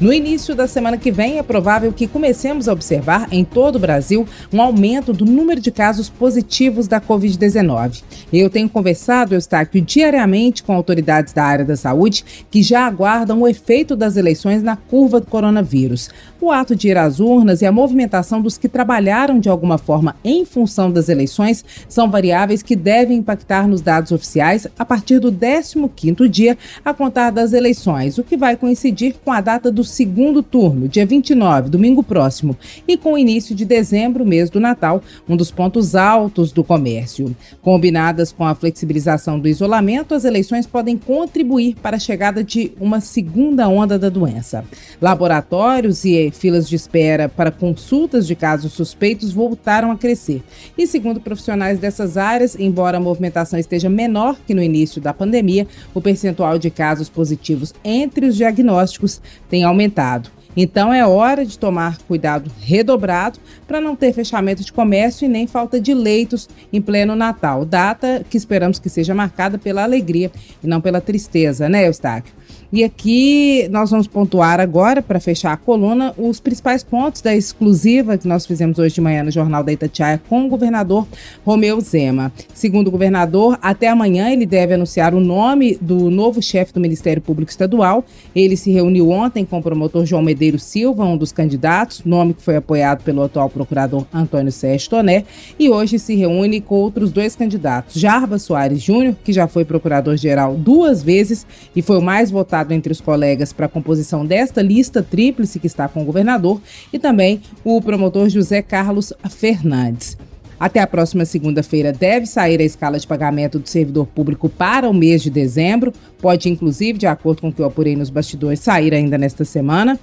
No início da semana que vem, é provável que comecemos a observar em todo o Brasil um aumento do número de casos positivos da Covid-19. Eu tenho conversado, Eustáquio, diariamente com autoridades da área da saúde que já aguardam o efeito das eleições na curva do coronavírus. O ato de ir às urnas e a movimentação dos que trabalharam de alguma forma em função das eleições são variáveis que devem impactar nos dados oficiais a partir do 15º dia a contar das eleições, o que vai coincidir com a data do segundo turno, dia 29, domingo próximo, e com o início de dezembro, mês do Natal, um dos pontos altos do comércio. Combinadas com a flexibilização do isolamento, as eleições podem contribuir para a chegada de uma segunda onda da doença. Laboratórios e filas de espera para consultas de casos suspeitos voltaram a crescer. E segundo profissionais dessas áreas, embora a movimentação esteja menor que no início da pandemia, o percentual de casos positivos entre os diagnósticos tem aumentado aumentado. Então é hora de tomar cuidado redobrado para não ter fechamento de comércio e nem falta de leitos em pleno Natal, data que esperamos que seja marcada pela alegria e não pela tristeza, né, Eustáquio? E aqui nós vamos pontuar agora, para fechar a coluna, os principais pontos da exclusiva que nós fizemos hoje de manhã no Jornal da Itatiaia com o governador Romeu Zema. Segundo o governador, até amanhã ele deve anunciar o nome do novo chefe do Ministério Público Estadual. Ele se reuniu ontem com o promotor João Medeiros Silva, um dos candidatos, nome que foi apoiado pelo atual procurador Antônio Sérgio Toné, e hoje se reúne com outros dois candidatos, Jarba Soares Júnior, que já foi procurador-geral duas vezes e foi o mais votado entre os colegas para a composição desta lista tríplice que está com o governador e também o promotor José Carlos Fernandes. Até a próxima segunda-feira deve sair a escala de pagamento do servidor público para o mês de dezembro. Pode, inclusive, de acordo com o que eu apurei nos bastidores, sair ainda nesta semana.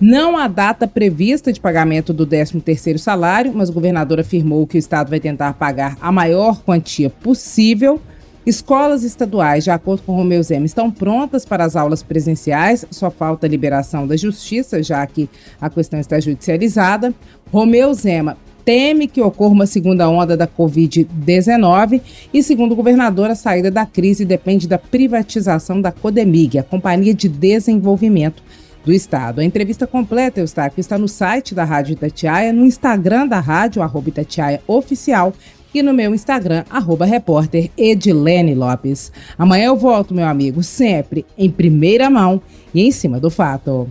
Não há data prevista de pagamento do 13º salário, mas o governador afirmou que o Estado vai tentar pagar a maior quantia possível. Escolas estaduais, de acordo com Romeu Zema, estão prontas para as aulas presenciais, só falta a liberação da justiça, já que a questão está judicializada. Romeu Zema teme que ocorra uma segunda onda da Covid-19 e, segundo o governador, a saída da crise depende da privatização da Codemig, a Companhia de Desenvolvimento do Estado. A entrevista completa, Eustáquio, está no site da Rádio Itatiaia, no Instagram da rádio, arroba Itatiaia Oficial, e no meu Instagram, arroba repórter Edilene Lopes. Amanhã eu volto, meu amigo, sempre em primeira mão e em cima do fato.